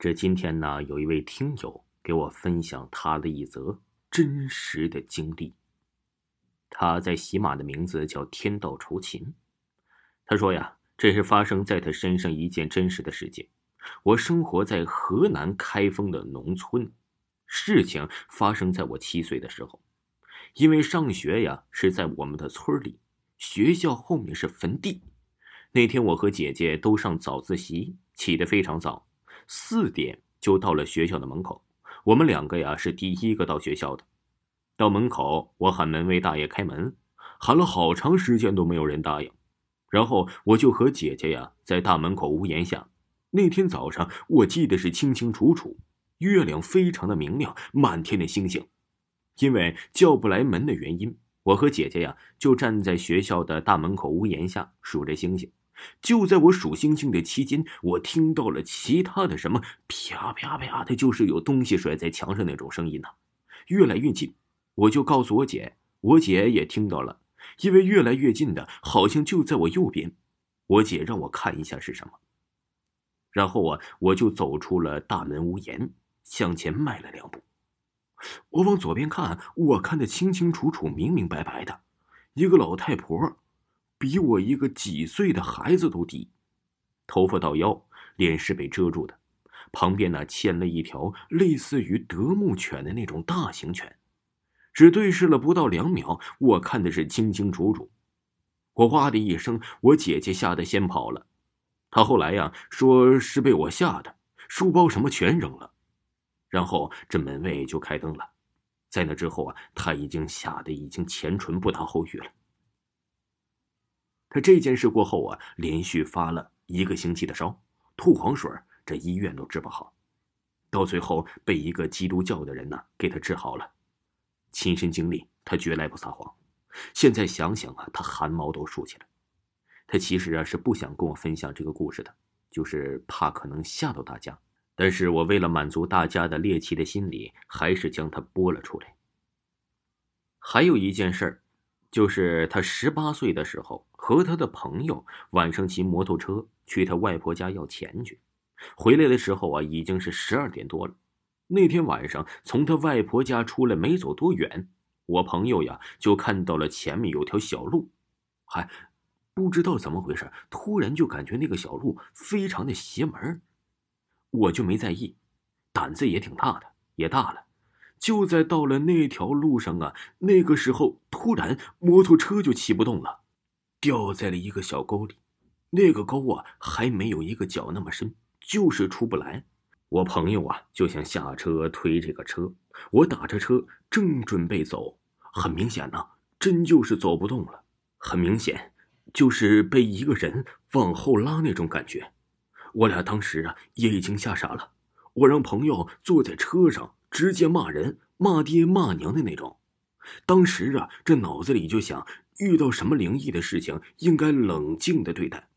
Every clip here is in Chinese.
这今天呢，有一位听友给我分享他的一则真实的经历。他在喜马的名字叫天道酬勤。他说呀，这是发生在他身上一件真实的事情。我生活在河南开封的农村，事情发生在我七岁的时候。因为上学呀是在我们的村里，学校后面是坟地。那天我和姐姐都上早自习，起得非常早。四点就到了学校的门口，我们两个呀是第一个到学校的。到门口，我喊门卫大爷开门，喊了好长时间都没有人答应。然后我就和姐姐呀在大门口屋檐下。那天早上我记得是清清楚楚，月亮非常的明亮，满天的星星。因为叫不来门的原因，我和姐姐呀就站在学校的大门口屋檐下数着星星。就在我数星星的期间，我听到了其他的什么啪啪啪的，就是有东西甩在墙上那种声音呢，越来越近。我就告诉我姐，我姐也听到了，因为越来越近的，好像就在我右边。我姐让我看一下是什么，然后啊，我就走出了大门屋檐，向前迈了两步。我往左边看，我看得清清楚楚、明明白白的，一个老太婆。比我一个几岁的孩子都低，头发到腰，脸是被遮住的。旁边呢牵了一条类似于德牧犬的那种大型犬，只对视了不到两秒，我看的是清清楚楚。我哇的一声，我姐姐吓得先跑了。她后来呀说是被我吓的，书包什么全扔了。然后这门卫就开灯了，在那之后啊，他已经吓得已经前唇不搭后语了。他这件事过后啊，连续发了一个星期的烧，吐黄水，这医院都治不好，到最后被一个基督教的人呢给他治好了。亲身经历，他绝来不撒谎。现在想想啊，他汗毛都竖起来。他其实啊是不想跟我分享这个故事的，就是怕可能吓到大家。但是我为了满足大家的猎奇的心理，还是将它播了出来。还有一件事儿。就是他十八岁的时候，和他的朋友晚上骑摩托车去他外婆家要钱去，回来的时候啊，已经是十二点多了。那天晚上从他外婆家出来没走多远，我朋友呀就看到了前面有条小路，还不知道怎么回事，突然就感觉那个小路非常的邪门，我就没在意，胆子也挺大的，也大了。就在到了那条路上啊，那个时候突然摩托车就骑不动了，掉在了一个小沟里。那个沟啊还没有一个脚那么深，就是出不来。我朋友啊就想下车推这个车，我打着车正准备走，很明显呢，真就是走不动了。很明显，就是被一个人往后拉那种感觉。我俩当时啊也已经吓傻了，我让朋友坐在车上。直接骂人、骂爹、骂娘的那种。当时啊，这脑子里就想，遇到什么灵异的事情，应该冷静的对待。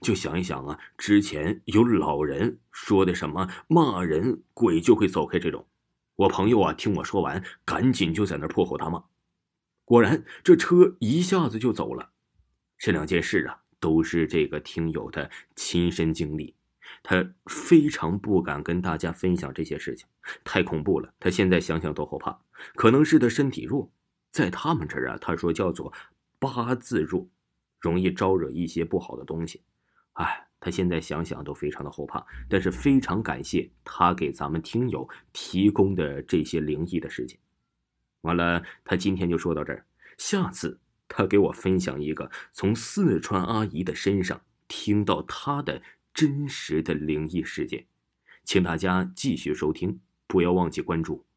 就想一想啊，之前有老人说的什么骂人鬼就会走开这种。我朋友啊，听我说完，赶紧就在那破口大骂。果然，这车一下子就走了。这两件事啊，都是这个听友的亲身经历。他非常不敢跟大家分享这些事情，太恐怖了。他现在想想都后怕。可能是他身体弱，在他们这儿啊，他说叫做八字弱，容易招惹一些不好的东西。哎，他现在想想都非常的后怕。但是非常感谢他给咱们听友提供的这些灵异的事情。完了，他今天就说到这儿，下次他给我分享一个从四川阿姨的身上听到他的。真实的灵异事件，请大家继续收听，不要忘记关注。